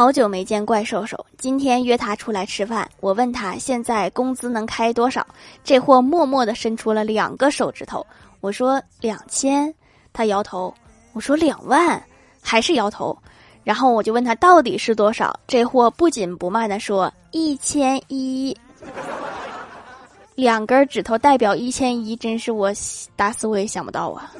好久没见怪兽兽，今天约他出来吃饭。我问他现在工资能开多少，这货默默的伸出了两个手指头。我说两千，他摇头。我说两万，还是摇头。然后我就问他到底是多少。这货不紧不慢的说一千一，两根指头代表一千一，真是我打死我也想不到啊。